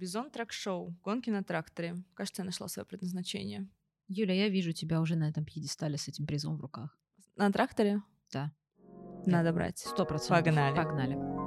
Бизон трак-шоу. Гонки на тракторе. Кажется, я нашла свое предназначение. Юля, я вижу тебя уже на этом пьедестале с этим призом в руках. На тракторе? Да. Надо брать. Сто процентов. Погнали. Погнали.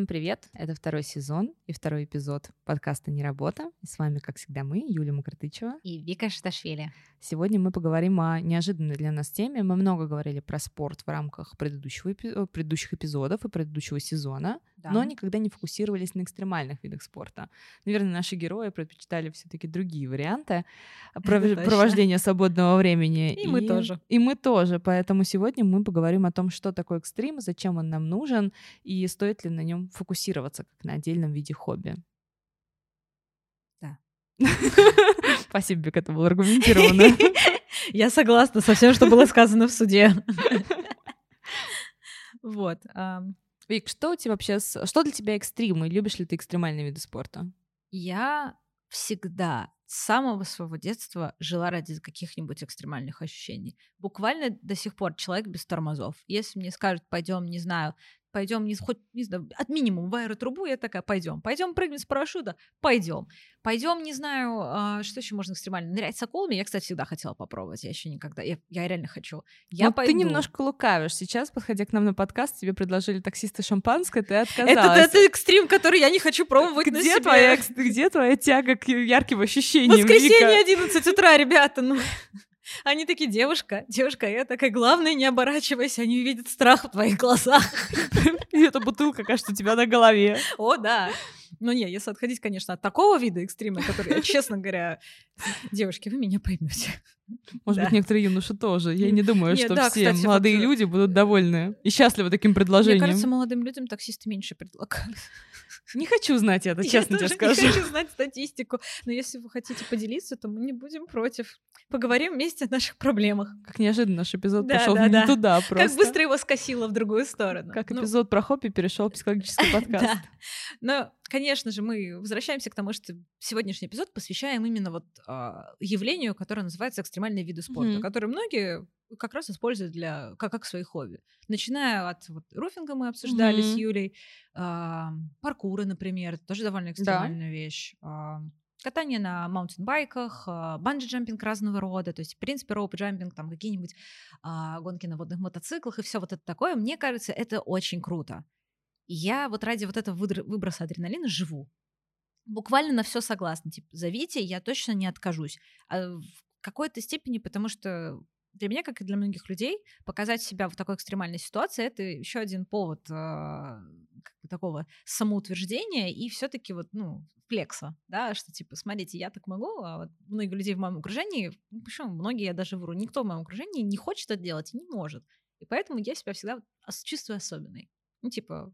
Всем привет! Это второй сезон и второй эпизод подкаста «Не работа». И с вами, как всегда, мы, Юлия Макартычева. И Вика Шаташвили. Сегодня мы поговорим о неожиданной для нас теме. Мы много говорили про спорт в рамках предыдущего, предыдущих эпизодов и предыдущего сезона, Да. но никогда не фокусировались на экстремальных видах спорта. Наверное, наши герои предпочитали все-таки другие варианты провождения свободного времени. И мы тоже. И мы тоже. Поэтому сегодня мы поговорим о том, что такое экстрим, зачем он нам нужен и стоит ли на нем фокусироваться как на отдельном виде хобби. Да. Спасибо, Бек, это было аргументированно. Я согласна со всем, что было сказано в суде. Вот. Вик, что у тебя вообще, что для тебя экстрим, и любишь ли ты экстремальные виды спорта? Я всегда с самого своего детства жила ради каких-нибудь экстремальных ощущений. Буквально до сих пор человек без тормозов. Если мне скажут, пойдем, не знаю, пойдем, не, хоть, не знаю, от минимум в аэротрубу, я такая, пойдем. Пойдем прыгнуть с парашюта, пойдем. Пойдем, не знаю, а, что еще можно экстремально, нырять с акулами. Я, кстати, всегда хотела попробовать, я еще никогда, я, я реально хочу. Я Ну, пойду. ты немножко лукавишь. Сейчас, подходя к нам на подкаст, тебе предложили таксисты шампанское, ты это, отказалась. это экстрим, который я не хочу пробовать на где, себе. твоя, где твоя тяга к ярким ощущениям, Воскресенье Вика? 11 утра, ребята, ну. Они такие, девушка, девушка, я такая, главное, не оборачивайся, они увидят страх в твоих глазах. И эта бутылка, кажется, у тебя на голове. О, да. Ну не, если отходить, конечно, от такого вида экстрима, который, честно говоря, девушки, вы меня поймете. Может Да. быть, некоторые юноши тоже. Я не думаю, Нет, что да, все кстати, молодые вот, э, люди будут довольны и счастливы таким предложением. Мне кажется, молодым людям таксисты меньше предлагают. Не хочу знать это, честно я тебе скажу. не хочу знать статистику, но если вы хотите поделиться, то мы не будем против. Поговорим вместе о наших проблемах. Как неожиданно наш эпизод Да, пошел да, не да. туда просто. Как быстро его скосило в другую сторону. Как Ну, эпизод про хобби перешел в психологический подкаст. Да. Но, конечно же, мы возвращаемся к тому, что сегодняшний эпизод посвящаем именно вот а, явлению, которое называется экстремальные виды спорта, Мгм. которые многие как раз используют для как, как свои хобби. Начиная от вот, руфинга мы обсуждали с Мгм. Юлей, а, паркура, например, тоже довольно экстремальная вещь. а, Катание на маунтинбайках, а, банджи-джампинг разного рода, то есть, в принципе, роуп-джампинг, там какие-нибудь а, гонки на водных мотоциклах и все вот это такое. Мне кажется, это очень круто. И я вот ради вот этого выброса адреналина живу. Буквально на все согласна. Типа, зовите, я точно не откажусь. А в какой-то степени, потому что для меня, как и для многих людей, показать себя в такой экстремальной ситуации это еще один повод а, как бы такого самоутверждения и все-таки вот, ну, флекса, да, что типа, смотрите, я так могу, а вот многие людей в моем окружении, ну, почему многие, я даже вру, никто в моем окружении не хочет это делать и не может. И поэтому я себя всегда чувствую особенной. Ну, типа,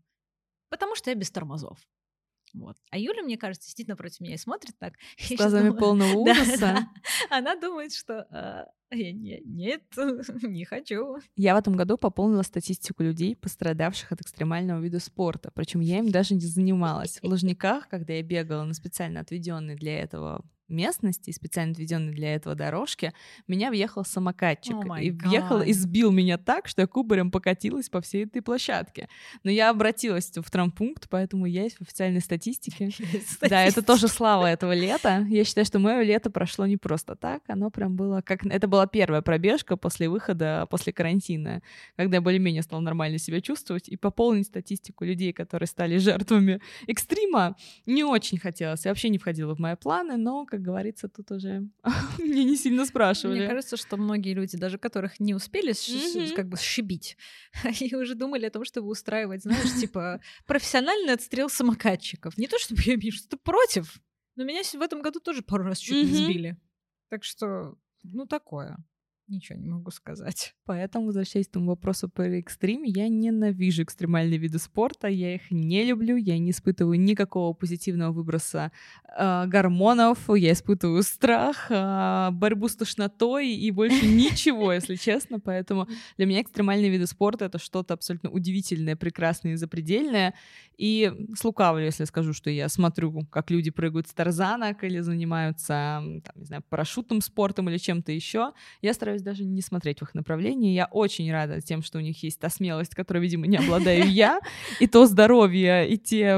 потому что я без тормозов. Вот. А Юля, мне кажется, сидит напротив меня и смотрит так. С глазами думаю- полного ужаса. да. Она думает, что а, я не- нет, не хочу. Я в этом году пополнила статистику людей, пострадавших от экстремального вида спорта. Причем я им даже не занималась. В Лужниках, когда я бегала на специально отведенной для этого местности, специально отведенной для этого дорожке, меня въехал самокатчик. Май и въехал и сбил меня так, что я кубарем покатилась по всей этой площадке. Но я обратилась в травмпункт, поэтому я есть в официальной статистике. Да, это тоже слава этого лета. Я считаю, что мое лето прошло не просто так. Оно прям было как... Это была первая пробежка после выхода, после карантина, когда я более-менее стала нормально себя чувствовать. И пополнить статистику людей, которые стали жертвами экстрима, не очень хотелось. Я вообще не входила в мои планы, но, как говорится, тут уже мне не сильно спрашивали. Мне кажется, что многие люди, даже которых не успели как бы сшибить, они уже думали о том, чтобы устраивать, знаешь, типа профессиональный отстрел самокатчиков. Не то, чтобы я имею что-то против, но меня в этом году тоже пару раз чуть не сбили. Так что, ну, такое. Ничего не могу сказать. Поэтому, возвращаясь к тому вопросу про экстрим, я ненавижу экстремальные виды спорта, я их не люблю, я не испытываю никакого позитивного выброса э, гормонов, я испытываю страх, э, борьбу с тошнотой и больше ничего, если честно. Поэтому для меня экстремальные виды спорта — это что-то абсолютно удивительное, прекрасное и запредельное. И слукавлю, если скажу, что я смотрю, как люди прыгают с тарзанок или занимаются, там, не знаю, парашютным спортом или чем-то еще. Я стараюсь даже не смотреть в их направлении. Я очень рада тем, что у них есть та смелость, которой, видимо, не обладаю я, и то здоровье, и те,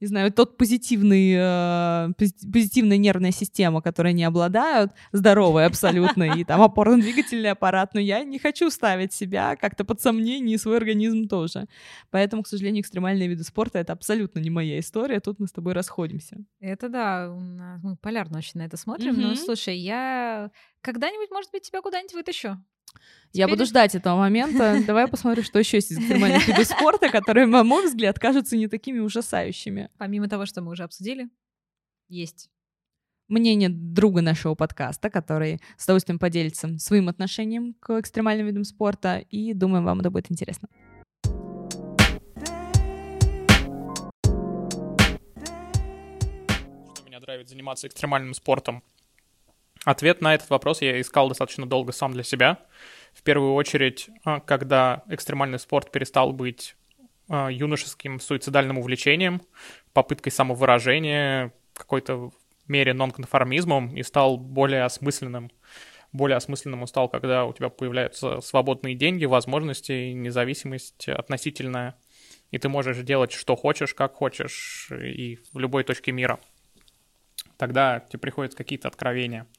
не знаю, тот позитивный, э, позитивная нервная система, которой не обладают, здоровая абсолютно, и там опорно-двигательный аппарат, но я не хочу ставить себя как-то под сомнение и свой организм тоже. Поэтому, к сожалению, экстремальные виды спорта — это абсолютно не моя история, тут мы с тобой расходимся. Это да, мы полярно очень на это смотрим, но слушай, я когда-нибудь, может быть, тебя куда-нибудь вытащу. Я буду ждать этого момента. Давай посмотрю, что еще есть из экстремальных видов спорта, которые, на мой взгляд, кажутся не такими ужасающими. Помимо того, что мы уже обсудили, есть мнение друга нашего подкаста, который с удовольствием поделится своим отношением к экстремальным видам спорта, и думаю, вам это будет интересно. Что меня драйвит заниматься экстремальным спортом? Ответ на этот вопрос я искал достаточно долго сам для себя. В первую очередь, а, когда экстремальный спорт перестал быть а, юношеским суицидальным увлечением, попыткой самовыражения, какой-то мере нонконформизмом и стал более осмысленным. Более осмысленным он стал, когда у тебя появляются свободные деньги, возможности, независимость относительная, и ты можешь делать, что хочешь, как хочешь, и в любой точке мира. Тогда тебе приходят какие-то откровения –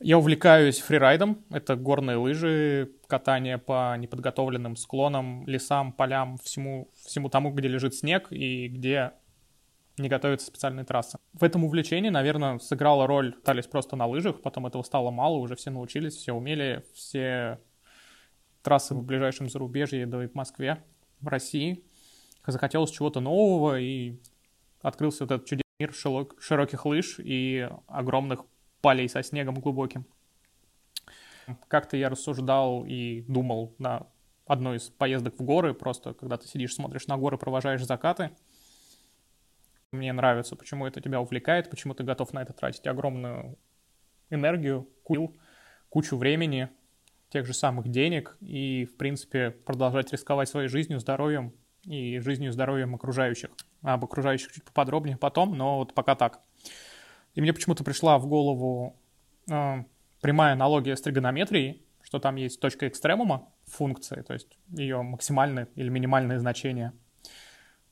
я увлекаюсь фрирайдом. Это горные лыжи, катание по неподготовленным склонам, лесам, полям, всему, всему тому, где лежит снег и где не готовятся специальные трассы. В этом увлечении, наверное, сыграла роль катались просто на лыжах, потом этого стало мало, уже все научились, все умели, все трассы в ближайшем зарубежье, да и в Москве, в России. Захотелось чего-то нового, и открылся вот этот чудесный мир широких лыж и огромных полей со снегом глубоким. Как-то я рассуждал и думал на одной из поездок в горы, просто когда ты сидишь, смотришь на горы, провожаешь закаты. Мне нравится, почему это тебя увлекает, почему ты готов на это тратить огромную энергию, кул, кучу времени, тех же самых денег и, в принципе, продолжать рисковать своей жизнью, здоровьем и жизнью здоровьем окружающих. Об окружающих чуть поподробнее потом, но вот пока так. И мне почему-то пришла в голову э, прямая аналогия с тригонометрией, что там есть точка экстремума функции, то есть ее максимальное или минимальное значение.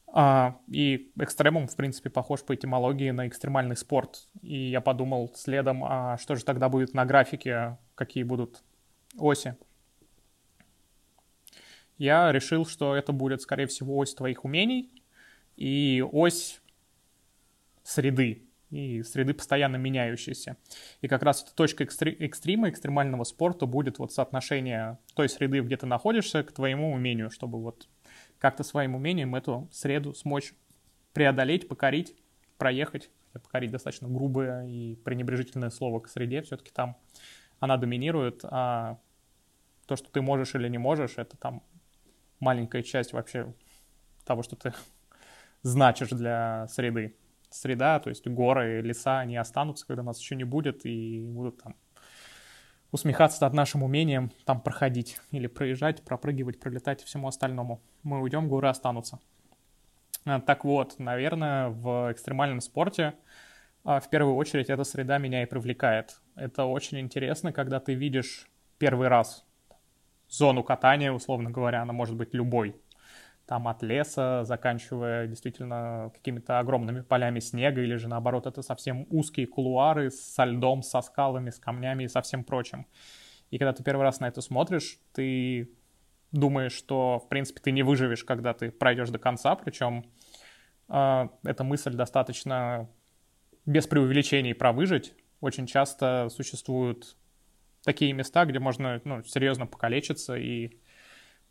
А, и экстремум, в принципе, похож по этимологии на экстремальный спорт. И я подумал следом, а что же тогда будет на графике, какие будут оси. Я решил, что это будет, скорее всего, ось твоих умений и ось среды, и среды постоянно меняющиеся. И как раз эта точка экстри- экстрима, экстремального спорта будет вот соотношение той среды, где ты находишься, к твоему умению, чтобы вот как-то своим умением эту среду смочь преодолеть, покорить, проехать. Покорить достаточно грубое и пренебрежительное слово к среде, все-таки там она доминирует, а то, что ты можешь или не можешь, это там маленькая часть вообще того, что ты значишь для среды среда, то есть горы, леса, они останутся, когда нас еще не будет, и будут там усмехаться над нашим умением там проходить или проезжать, пропрыгивать, пролетать и всему остальному. Мы уйдем, горы останутся. А, так вот, наверное, в экстремальном спорте а, в первую очередь эта среда меня и привлекает. Это очень интересно, когда ты видишь первый раз зону катания, условно говоря, она может быть любой там от леса, заканчивая действительно какими-то огромными полями снега, или же наоборот это совсем узкие кулуары со льдом, со скалами, с камнями и со всем прочим. И когда ты первый раз на это смотришь, ты думаешь, что, в принципе, ты не выживешь, когда ты пройдешь до конца, причем э, эта мысль достаточно без преувеличений про выжить. Очень часто существуют такие места, где можно ну, серьезно покалечиться и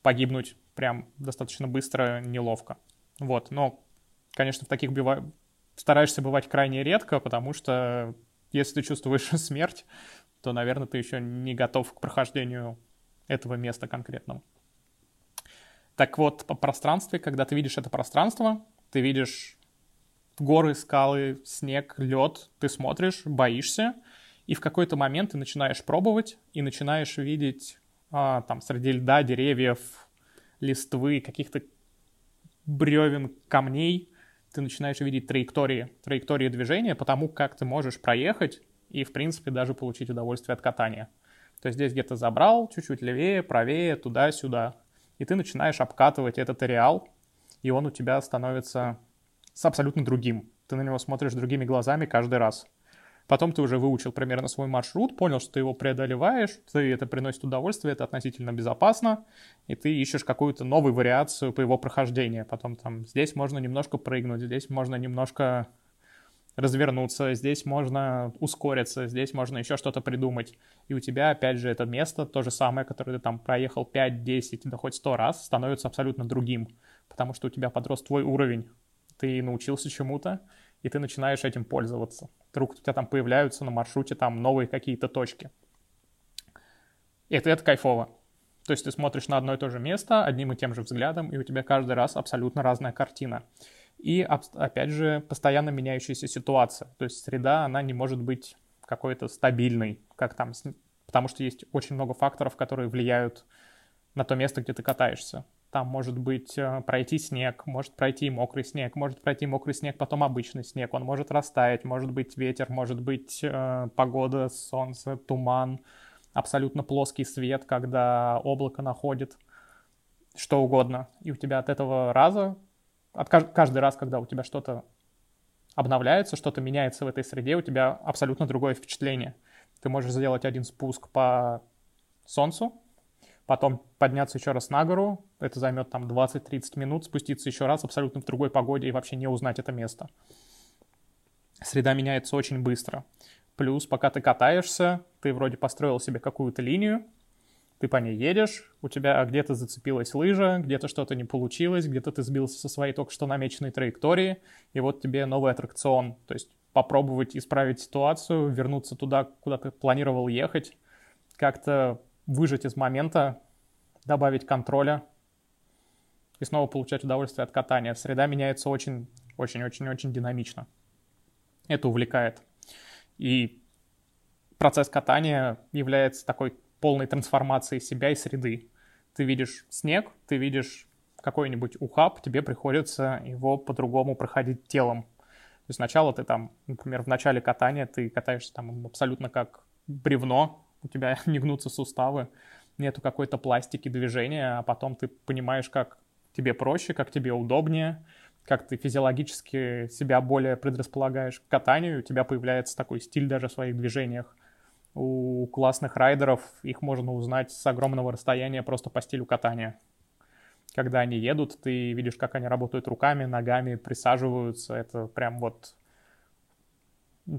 погибнуть прям достаточно быстро, неловко. Вот, но, конечно, в таких бива... стараешься бывать крайне редко, потому что если ты чувствуешь смерть, то, наверное, ты еще не готов к прохождению этого места конкретного. Так вот, по пространстве, когда ты видишь это пространство, ты видишь горы, скалы, снег, лед, ты смотришь, боишься, и в какой-то момент ты начинаешь пробовать и начинаешь видеть а, там среди льда, деревьев, листвы, каких-то бревен, камней, ты начинаешь видеть траектории, траектории движения потому как ты можешь проехать и, в принципе, даже получить удовольствие от катания. То есть здесь где-то забрал, чуть-чуть левее, правее, туда-сюда. И ты начинаешь обкатывать этот ареал, и он у тебя становится с абсолютно другим. Ты на него смотришь другими глазами каждый раз. Потом ты уже выучил примерно свой маршрут, понял, что ты его преодолеваешь, ты это приносит удовольствие, это относительно безопасно, и ты ищешь какую-то новую вариацию по его прохождению. Потом там здесь можно немножко прыгнуть, здесь можно немножко развернуться, здесь можно ускориться, здесь можно еще что-то придумать. И у тебя, опять же, это место, то же самое, которое ты там проехал 5, 10, да хоть 100 раз, становится абсолютно другим, потому что у тебя подрос твой уровень, ты научился чему-то, и ты начинаешь этим пользоваться. Вдруг у тебя там появляются на маршруте там новые какие-то точки. И это, это кайфово. То есть ты смотришь на одно и то же место одним и тем же взглядом, и у тебя каждый раз абсолютно разная картина. И, опять же, постоянно меняющаяся ситуация. То есть среда, она не может быть какой-то стабильной, как там, потому что есть очень много факторов, которые влияют на то место, где ты катаешься. Там может быть э, пройти снег, может пройти мокрый снег, может пройти мокрый снег, потом обычный снег, он может растаять, может быть ветер, может быть э, погода, солнце, туман, абсолютно плоский свет, когда облако находит, что угодно. И у тебя от этого раза, от каждый раз, когда у тебя что-то обновляется, что-то меняется в этой среде, у тебя абсолютно другое впечатление. Ты можешь сделать один спуск по солнцу, потом подняться еще раз на гору, это займет там 20-30 минут, спуститься еще раз абсолютно в другой погоде и вообще не узнать это место. Среда меняется очень быстро. Плюс, пока ты катаешься, ты вроде построил себе какую-то линию, ты по ней едешь, у тебя где-то зацепилась лыжа, где-то что-то не получилось, где-то ты сбился со своей только что намеченной траектории, и вот тебе новый аттракцион. То есть попробовать исправить ситуацию, вернуться туда, куда ты планировал ехать, как-то выжать из момента, добавить контроля и снова получать удовольствие от катания. Среда меняется очень, очень, очень, очень динамично. Это увлекает. И процесс катания является такой полной трансформацией себя и среды. Ты видишь снег, ты видишь какой-нибудь ухаб, тебе приходится его по-другому проходить телом. То есть сначала ты там, например, в начале катания ты катаешься там абсолютно как бревно, у тебя не гнутся суставы, нету какой-то пластики движения, а потом ты понимаешь, как тебе проще, как тебе удобнее, как ты физиологически себя более предрасполагаешь к катанию, у тебя появляется такой стиль даже в своих движениях. У классных райдеров их можно узнать с огромного расстояния просто по стилю катания. Когда они едут, ты видишь, как они работают руками, ногами, присаживаются. Это прям вот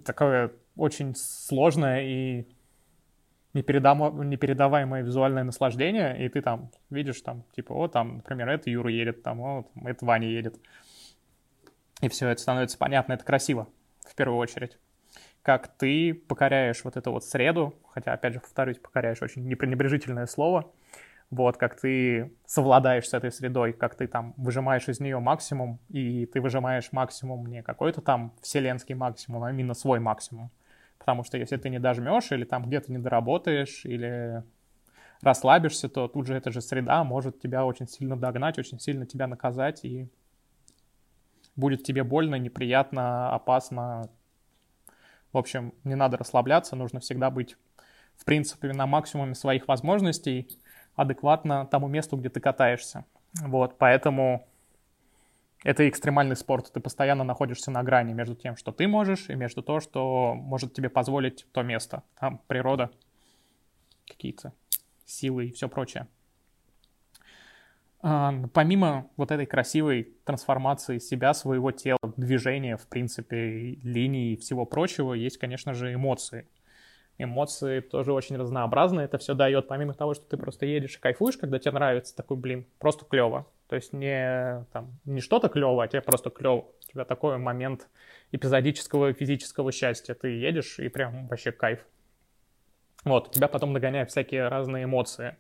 такое очень сложное и. Непередаваемое визуальное наслаждение, и ты там видишь там, типа, о, там, например, это Юра едет, там, о, там, это Ваня едет. И все это становится понятно, это красиво, в первую очередь. Как ты покоряешь вот эту вот среду, хотя, опять же, повторюсь, покоряешь очень непренебрежительное слово, вот, как ты совладаешь с этой средой, как ты там выжимаешь из нее максимум, и ты выжимаешь максимум не какой-то там вселенский максимум, а именно свой максимум. Потому что если ты не дожмешь или там где-то не доработаешь, или расслабишься, то тут же эта же среда может тебя очень сильно догнать, очень сильно тебя наказать, и будет тебе больно, неприятно, опасно. В общем, не надо расслабляться, нужно всегда быть, в принципе, на максимуме своих возможностей, адекватно тому месту, где ты катаешься. Вот, поэтому это экстремальный спорт. Ты постоянно находишься на грани между тем, что ты можешь, и между то, что может тебе позволить то место. Там природа, какие-то силы и все прочее. А, помимо вот этой красивой трансформации себя, своего тела, движения, в принципе, линий и всего прочего, есть, конечно же, эмоции. Эмоции тоже очень разнообразные. Это все дает, помимо того, что ты просто едешь и кайфуешь, когда тебе нравится, такой, блин, просто клево. То есть не, там, не что-то клево, а тебе просто клево. У тебя такой момент эпизодического физического счастья. Ты едешь и прям вообще кайф. Вот, тебя потом нагоняют всякие разные эмоции.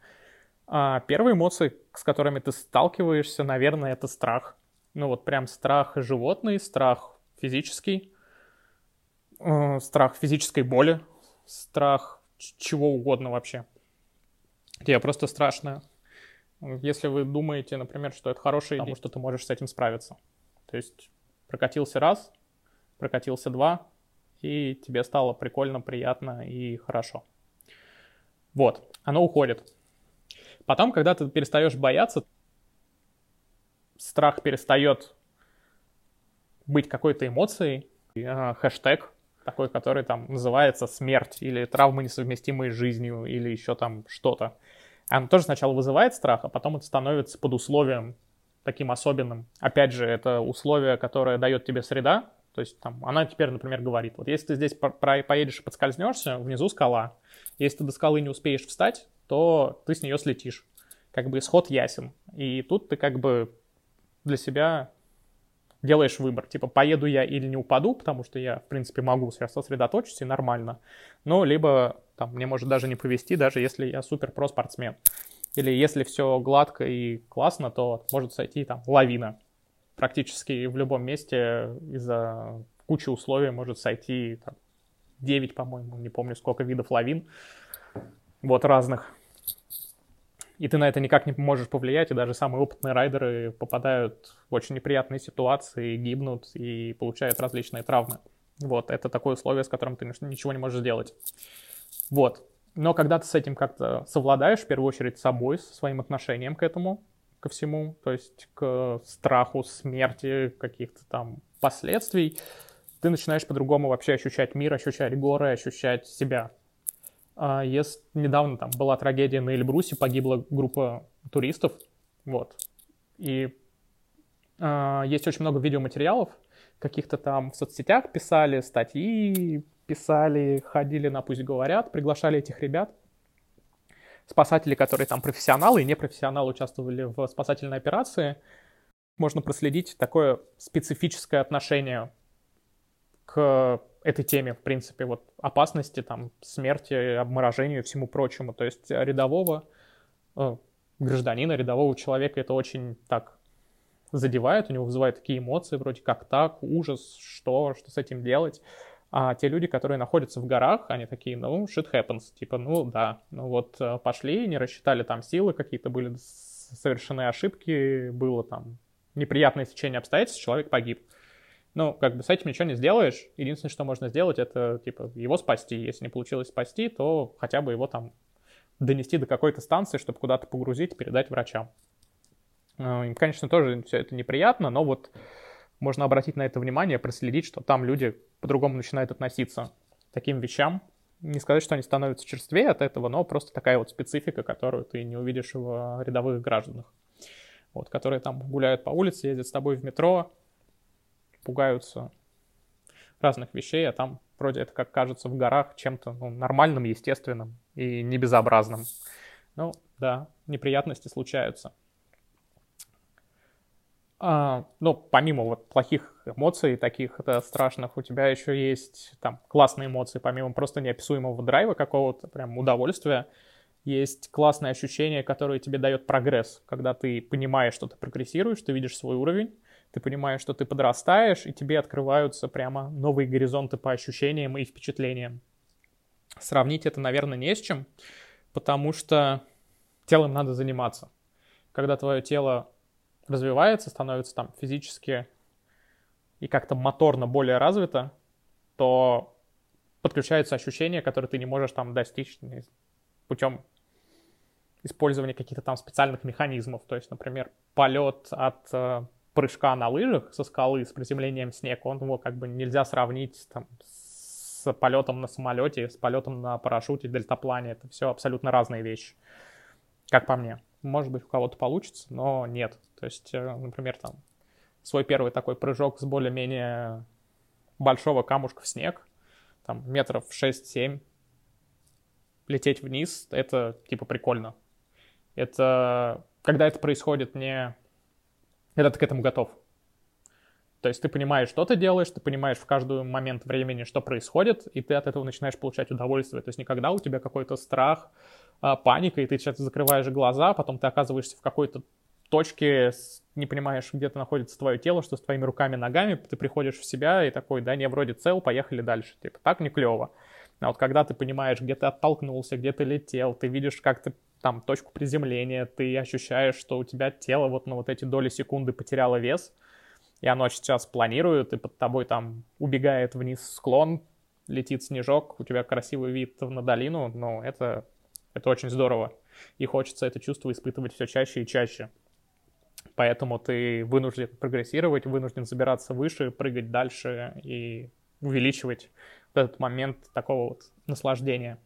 А первые эмоции, с которыми ты сталкиваешься, наверное, это страх. Ну вот прям страх животный, страх физический, э, страх физической боли, страх чего угодно вообще. Тебе просто страшно. Если вы думаете, например, что это хорошая идея, что ты можешь с этим справиться. То есть прокатился раз, прокатился два, и тебе стало прикольно, приятно и хорошо. Вот, оно уходит. Потом, когда ты перестаешь бояться, страх перестает быть какой-то эмоцией, э, хэштег такой, который там называется смерть или травмы, несовместимые с жизнью, или еще там что-то. Оно тоже сначала вызывает страх, а потом это становится под условием таким особенным. Опять же, это условие, которое дает тебе среда, то есть там она теперь, например, говорит, вот если ты здесь поедешь и подскользнешься, внизу скала. Если ты до скалы не успеешь встать, то ты с нее слетишь. Как бы исход ясен. И тут ты как бы для себя делаешь выбор. Типа, поеду я или не упаду, потому что я, в принципе, могу сосредоточиться и нормально. Но либо там мне может даже не повезти, даже если я супер про спортсмен. Или если все гладко и классно, то может сойти там лавина. Практически в любом месте из-за кучи условий может сойти там, 9, по-моему, не помню сколько видов лавин. Вот разных и ты на это никак не можешь повлиять, и даже самые опытные райдеры попадают в очень неприятные ситуации, гибнут и получают различные травмы. Вот, это такое условие, с которым ты ничего не можешь сделать. Вот. Но когда ты с этим как-то совладаешь, в первую очередь с собой, со своим отношением к этому, ко всему, то есть к страху смерти, каких-то там последствий, ты начинаешь по-другому вообще ощущать мир, ощущать горы, ощущать себя. А Есть, недавно там была трагедия на Эльбрусе, погибла группа туристов, вот. И а, есть очень много видеоматериалов, каких-то там в соцсетях писали, статьи писали, ходили на «Пусть говорят», приглашали этих ребят. Спасатели, которые там профессионалы и непрофессионалы участвовали в спасательной операции, можно проследить такое специфическое отношение к этой теме, в принципе, вот опасности, там, смерти, обморожению и всему прочему. То есть рядового э, гражданина, рядового человека это очень так задевает, у него вызывает такие эмоции, вроде как так, ужас, что, что с этим делать. А те люди, которые находятся в горах, они такие, ну, shit happens, типа, ну, да, ну вот э, пошли, не рассчитали там силы, какие-то были совершены ошибки, было там неприятное течение обстоятельств, человек погиб. Ну, как бы с этим ничего не сделаешь. Единственное, что можно сделать, это, типа, его спасти. Если не получилось спасти, то хотя бы его там донести до какой-то станции, чтобы куда-то погрузить, передать врачам. Ну, им, конечно, тоже все это неприятно, но вот можно обратить на это внимание, проследить, что там люди по-другому начинают относиться к таким вещам. Не сказать, что они становятся черствее от этого, но просто такая вот специфика, которую ты не увидишь в рядовых гражданах. Вот, которые там гуляют по улице, ездят с тобой в метро, пугаются разных вещей, а там вроде это, как кажется, в горах чем-то ну, нормальным, естественным и небезобразным. Ну, да, неприятности случаются. А, ну, помимо вот плохих эмоций, таких это страшных, у тебя еще есть там классные эмоции, помимо просто неописуемого драйва какого-то, прям удовольствия, есть классное ощущение, которое тебе дает прогресс, когда ты понимаешь, что ты прогрессируешь, ты видишь свой уровень, ты понимаешь, что ты подрастаешь, и тебе открываются прямо новые горизонты по ощущениям и впечатлениям. Сравнить это, наверное, не с чем, потому что телом надо заниматься. Когда твое тело развивается, становится там физически и как-то моторно более развито, то подключаются ощущения, которые ты не можешь там достичь путем использования каких-то там специальных механизмов. То есть, например, полет от э, прыжка на лыжах со скалы с приземлением в снег, он его как бы нельзя сравнить там, с полетом на самолете, с полетом на парашюте, дельтаплане. Это все абсолютно разные вещи, как по мне. Может быть, у кого-то получится, но нет. То есть, э, например, там свой первый такой прыжок с более-менее большого камушка в снег, там метров 6-7, лететь вниз, это типа прикольно. Это когда это происходит не когда ты к этому готов. То есть ты понимаешь, что ты делаешь, ты понимаешь в каждый момент времени, что происходит, и ты от этого начинаешь получать удовольствие. То есть никогда у тебя какой-то страх, а, паника, и ты сейчас закрываешь глаза, потом ты оказываешься в какой-то точке, не понимаешь, где то находится твое тело, что с твоими руками, ногами, ты приходишь в себя и такой, да, не, вроде цел, поехали дальше. Типа, так не клево. А вот когда ты понимаешь, где ты оттолкнулся, где ты летел, ты видишь, как ты там точку приземления, ты ощущаешь, что у тебя тело вот на вот эти доли секунды потеряло вес, и оно сейчас планирует, и под тобой там убегает вниз склон, летит снежок, у тебя красивый вид на долину, но это, это очень здорово. И хочется это чувство испытывать все чаще и чаще. Поэтому ты вынужден прогрессировать, вынужден забираться выше, прыгать дальше и увеличивать этот момент такого вот наслаждения.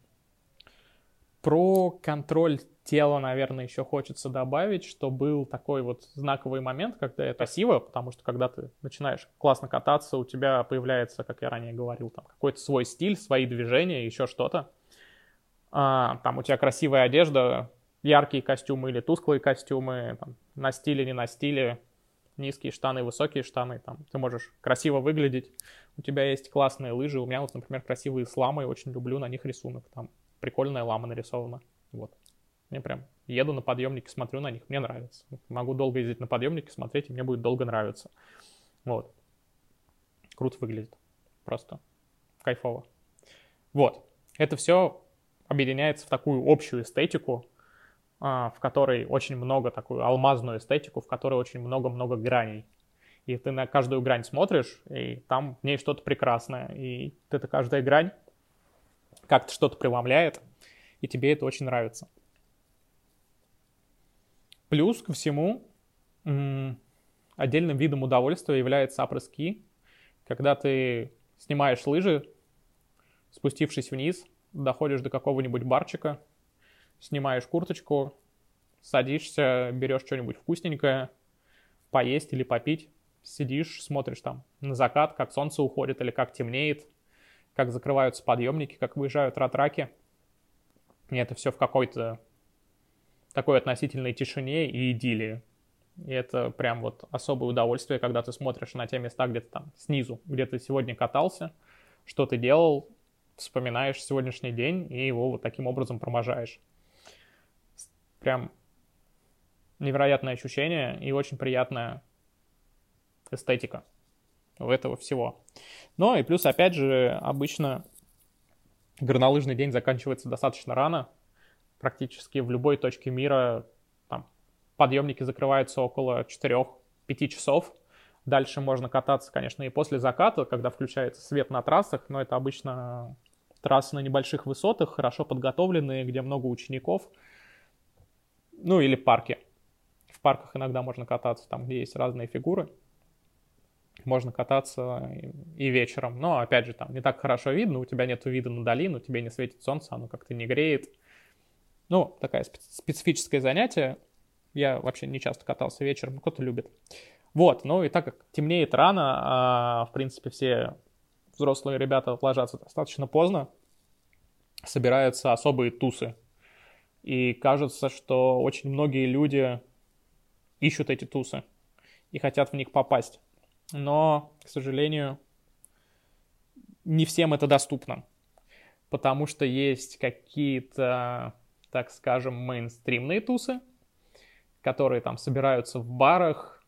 Про контроль тела, наверное, еще хочется добавить, что был такой вот знаковый момент, когда это красиво, потому что когда ты начинаешь классно кататься, у тебя появляется, как я ранее говорил, там какой-то свой стиль, свои движения, еще что-то. А, там у тебя красивая одежда, яркие костюмы или тусклые костюмы, там, на стиле, не на стиле, низкие штаны, высокие штаны, там, ты можешь красиво выглядеть, у тебя есть классные лыжи, у меня вот, например, красивые сламы, очень люблю на них рисунок, там прикольная лама нарисована, вот. Мне прям еду на подъемнике, смотрю на них, мне нравится. Могу долго ездить на подъемнике, смотреть, и мне будет долго нравиться. Вот. Круто выглядит. Просто кайфово. Вот. Это все объединяется в такую общую эстетику, а, в которой очень много, такую алмазную эстетику, в которой очень много-много граней. И ты на каждую грань смотришь, и там в ней что-то прекрасное. И эта каждая грань как-то что-то преломляет, и тебе это очень нравится. Плюс ко всему, отдельным видом удовольствия является апрески, когда ты снимаешь лыжи, спустившись вниз, доходишь до какого-нибудь барчика, снимаешь курточку, садишься, берешь что-нибудь вкусненькое, поесть или попить, сидишь, смотришь там на закат, как солнце уходит или как темнеет, как закрываются подъемники, как выезжают ратраки. И это все в какой-то такой относительной тишине и идиллии. И это прям вот особое удовольствие, когда ты смотришь на те места, где ты там снизу, где ты сегодня катался, что ты делал, вспоминаешь сегодняшний день и его вот таким образом проможаешь прям невероятное ощущение и очень приятная эстетика этого всего. Но и плюс, опять же, обычно горнолыжный день заканчивается достаточно рано. Практически в любой точке мира там, подъемники закрываются около 4-5 часов. Дальше можно кататься, конечно, и после заката, когда включается свет на трассах, но это обычно трассы на небольших высотах, хорошо подготовленные, где много учеников – ну, или парки. В парках иногда можно кататься там, где есть разные фигуры. Можно кататься и вечером. Но, опять же, там не так хорошо видно, у тебя нет вида на долину, тебе не светит солнце, оно как-то не греет. Ну, такое специфическое занятие. Я вообще не часто катался вечером, кто-то любит. Вот, ну и так как темнеет рано, а, в принципе, все взрослые ребята ложатся достаточно поздно, собираются особые тусы и кажется, что очень многие люди ищут эти тусы и хотят в них попасть. Но, к сожалению, не всем это доступно, потому что есть какие-то, так скажем, мейнстримные тусы, которые там собираются в барах,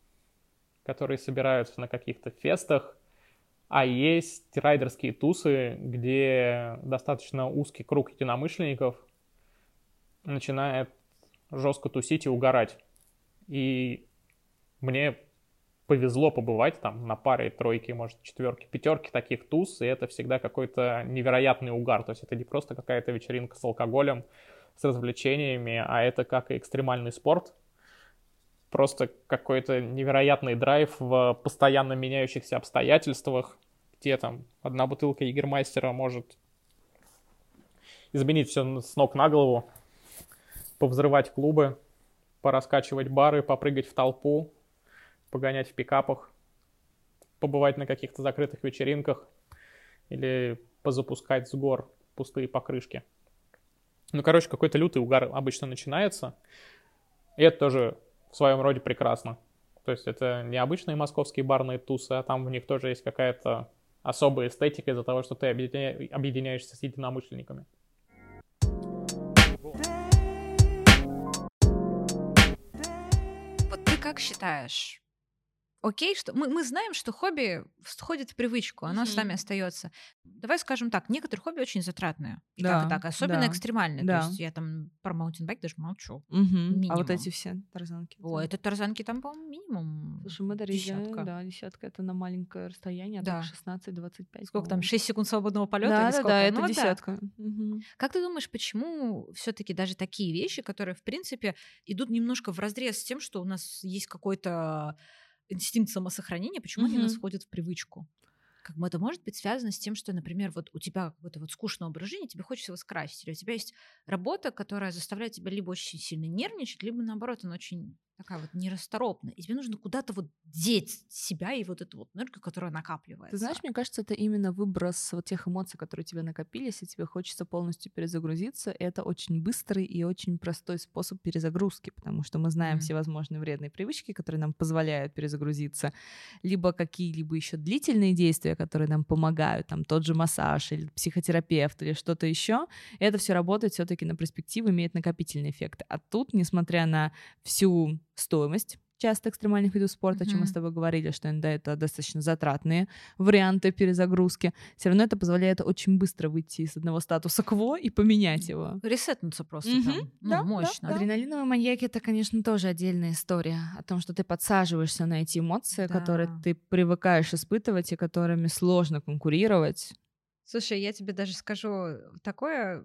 которые собираются на каких-то фестах, а есть райдерские тусы, где достаточно узкий круг единомышленников – начинает жестко тусить и угорать. И мне повезло побывать там на паре, тройки, может, четверки, пятерки таких туз, и это всегда какой-то невероятный угар. То есть это не просто какая-то вечеринка с алкоголем, с развлечениями, а это как и экстремальный спорт. Просто какой-то невероятный драйв в постоянно меняющихся обстоятельствах, где там одна бутылка Егермастера может изменить все с ног на голову повзрывать клубы, пораскачивать бары, попрыгать в толпу, погонять в пикапах, побывать на каких-то закрытых вечеринках или позапускать с гор пустые покрышки. Ну, короче, какой-то лютый угар обычно начинается. И это тоже в своем роде прекрасно. То есть это не обычные московские барные тусы, а там в них тоже есть какая-то особая эстетика из-за того, что ты объединя... объединяешься с единомышленниками. Вот ты как считаешь, окей, что мы, мы знаем, что хобби входит в привычку, оно mm-hmm. с нами остается. Давай скажем так, некоторые хобби очень затратные. И да, как так, особенно да. экстремальные. Да. То есть я там про маунтинбайк даже молчу. Mm-hmm. А вот эти все тарзанки. О, это тарзанки там, по-моему, минимум. Слушай, мы дарили, десятка. да, десятка это на маленькое расстояние, да. 16-25. Сколько там, 6 секунд свободного полета? Да, да, да, это ну, десятка. Да. Угу. Как ты думаешь, почему все-таки даже такие вещи, которые, в принципе, идут немножко в разрез с тем, что у нас есть какой-то инстинкт самосохранения, почему mm-hmm. они у нас входят в привычку? Как бы это может быть связано с тем, что, например, вот у тебя какой-то вот скучный образ жизни, тебе хочется его скрасить, или у тебя есть работа, которая заставляет тебя либо очень сильно нервничать, либо наоборот, она очень такая вот нерасторопная. И тебе нужно куда-то вот деть себя и вот эту вот энергию, которая накапливается. Ты знаешь, мне кажется, это именно выброс вот тех эмоций, которые у тебя накопились, и тебе хочется полностью перезагрузиться. И это очень быстрый и очень простой способ перезагрузки, потому что мы знаем mm-hmm. всевозможные вредные привычки, которые нам позволяют перезагрузиться, либо какие-либо еще длительные действия, которые нам помогают, там тот же массаж или психотерапевт или что-то еще. Это все работает все-таки на перспективу, имеет накопительный эффект. А тут, несмотря на всю стоимость часто экстремальных видов спорта, mm-hmm. о чем мы с тобой говорили, что иногда это достаточно затратные варианты перезагрузки, все равно это позволяет очень быстро выйти из одного статуса кво и поменять его. Ресетнуться просто mm-hmm. там. Ну, да, мощно. Да, Адреналиновые маньяки — это, конечно, тоже отдельная история о том, что ты подсаживаешься на эти эмоции, да. которые ты привыкаешь испытывать и которыми сложно конкурировать. Слушай, я тебе даже скажу такое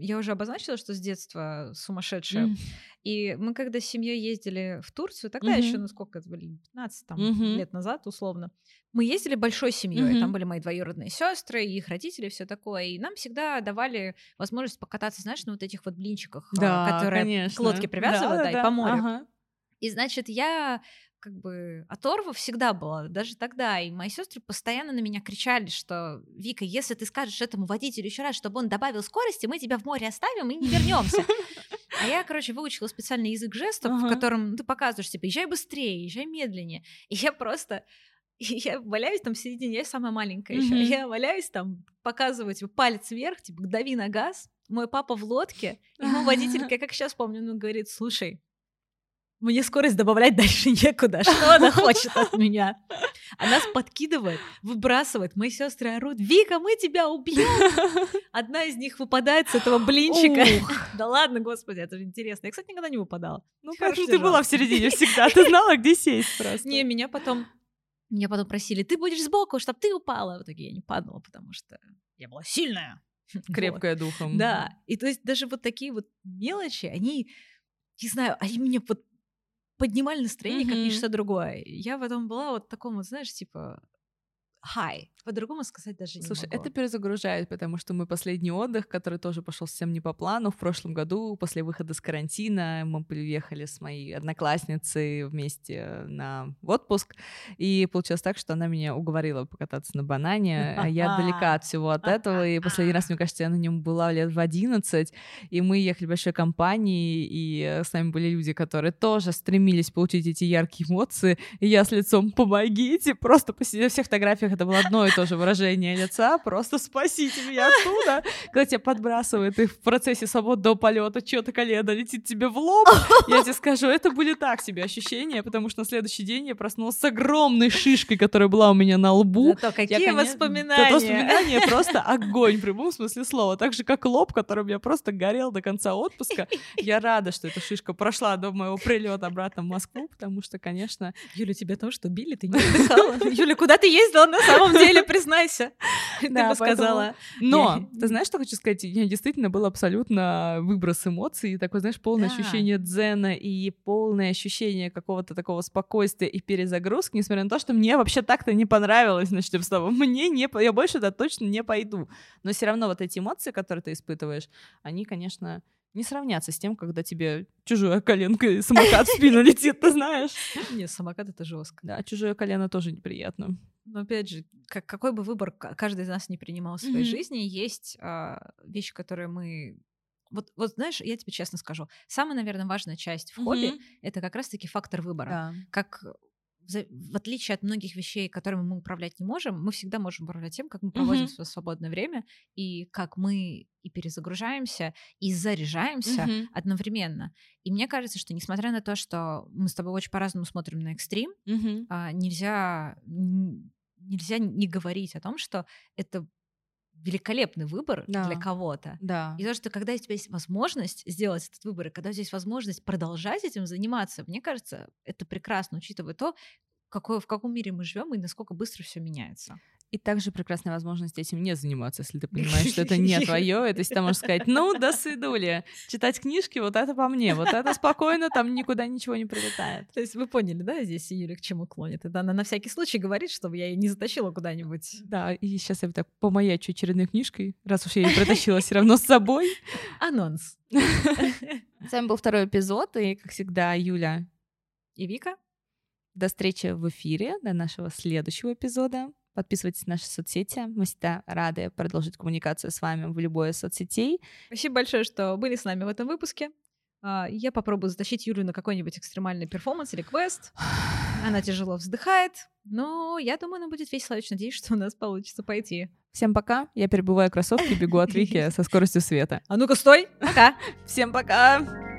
я уже обозначила, что с детства сумасшедшая. Mm. И мы когда с семьей ездили в Турцию, тогда mm-hmm. еще, ну сколько это были, 15 там, mm-hmm. лет назад условно, мы ездили большой семьей, mm-hmm. там были мои двоюродные сестры, их родители, все такое, и нам всегда давали возможность покататься, знаешь, на вот этих вот блинчиках, а, да, которые конечно. к лодке привязывают, да, да, да, и по морю. Ага. И значит, я как бы оторва всегда была, даже тогда. И мои сестры постоянно на меня кричали, что Вика, если ты скажешь этому водителю еще раз, чтобы он добавил скорости, мы тебя в море оставим и не вернемся. А я, короче, выучила специальный язык жестов, в котором ты показываешь, типа, езжай быстрее, езжай медленнее. И я просто я валяюсь там в середине, я самая маленькая еще. Я валяюсь там, показываю типа, палец вверх, типа, дави на газ. Мой папа в лодке, ему водитель, как сейчас помню, он говорит, слушай, мне скорость добавлять дальше некуда. Что она хочет от меня? Она подкидывает, выбрасывает. Мои сестры орут, Вика, мы тебя убьем. Одна из них выпадает с этого блинчика. Да ладно, господи, это же интересно. Я, кстати, никогда не выпадала. Ну, хорошо, ты была в середине всегда. Ты знала, где сесть просто. Не, меня потом меня потом просили, ты будешь сбоку, чтобы ты упала. В итоге я не падала, потому что я была сильная. Крепкая духом. Да. И то есть даже вот такие вот мелочи, они, не знаю, они меня вот поднимали настроение, mm-hmm. как ничто другое. Я потом была вот таком вот, знаешь, типа, high. По-другому сказать даже не Слушай, это перезагружает, потому что мы последний отдых, который тоже пошел совсем не по плану, в прошлом году, после выхода с карантина, мы приехали с моей одноклассницей вместе на отпуск, и получилось так, что она меня уговорила покататься на банане, а я далека от всего от этого, и последний раз, мне кажется, я на нем была лет в 11, и мы ехали большой компанией, и с нами были люди, которые тоже стремились получить эти яркие эмоции, и я с лицом «помогите», просто по всех фотографиях это было одно и то же выражение лица, просто спасите меня оттуда. Когда тебя подбрасывают, и в процессе свободного полета что-то колено летит тебе в лоб, я тебе скажу, это были так себе ощущения, потому что на следующий день я проснулась с огромной шишкой, которая была у меня на лбу. Зато какие я, воспоминания! Это воспоминания просто огонь в прямом смысле слова. Так же, как лоб, который у меня просто горел до конца отпуска. Я рада, что эта шишка прошла до моего прилета обратно в Москву, потому что, конечно... Юля, тебе то, что били, ты не отдыхала. Юля, куда ты ездила на самом деле? признайся. Ты бы сказала. Но, ты знаешь, что хочу сказать? Я действительно был абсолютно выброс эмоций, такое, знаешь, полное ощущение дзена и полное ощущение какого-то такого спокойствия и перезагрузки, несмотря на то, что мне вообще так-то не понравилось, значит, с тобой. Мне не... Я больше туда точно не пойду. Но все равно вот эти эмоции, которые ты испытываешь, они, конечно, не сравнятся с тем, когда тебе чужое коленка и самокат в спину летит, ты знаешь. Не, самокат — это жестко. Да, чужое колено тоже неприятно. Но опять же, как, какой бы выбор каждый из нас не принимал в своей mm-hmm. жизни, есть а, вещи, которые мы вот, вот знаешь, я тебе честно скажу, самая, наверное, важная часть в хобби mm-hmm. это как раз-таки фактор выбора. Да. Как в отличие от многих вещей, которыми мы управлять не можем, мы всегда можем управлять тем, как мы проводим mm-hmm. свое свободное время и как мы и перезагружаемся, и заряжаемся mm-hmm. одновременно. И мне кажется, что несмотря на то, что мы с тобой очень по-разному смотрим на экстрим, mm-hmm. нельзя нельзя не говорить о том, что это великолепный выбор да. для кого-то. Да. И то, что когда у тебя есть возможность сделать этот выбор, и когда у тебя есть возможность продолжать этим заниматься, мне кажется, это прекрасно, учитывая то, какой, в каком мире мы живем и насколько быстро все меняется. И также прекрасная возможность этим не заниматься, если ты понимаешь, что это не твое. То есть ты можешь сказать, ну, до свидули, читать книжки, вот это по мне, вот это спокойно, там никуда ничего не прилетает. То есть вы поняли, да, здесь Юля к чему клонит? Это она на всякий случай говорит, чтобы я ее не затащила куда-нибудь. Да, и сейчас я так помаячу очередной книжкой, раз уж я ее притащила все равно с собой. Анонс. С вами был второй эпизод, и, как всегда, Юля и Вика. До встречи в эфире, до нашего следующего эпизода. Подписывайтесь на наши соцсети. Мы всегда рады продолжить коммуникацию с вами в любой из соцсетей. Спасибо большое, что были с нами в этом выпуске. А, я попробую затащить Юлю на какой-нибудь экстремальный перформанс или квест. Она тяжело вздыхает, но я думаю, она будет весело. Очень надеюсь, что у нас получится пойти. Всем пока. Я перебываю кроссовки бегу от Вики со скоростью света. А ну-ка, стой! Пока! Всем пока!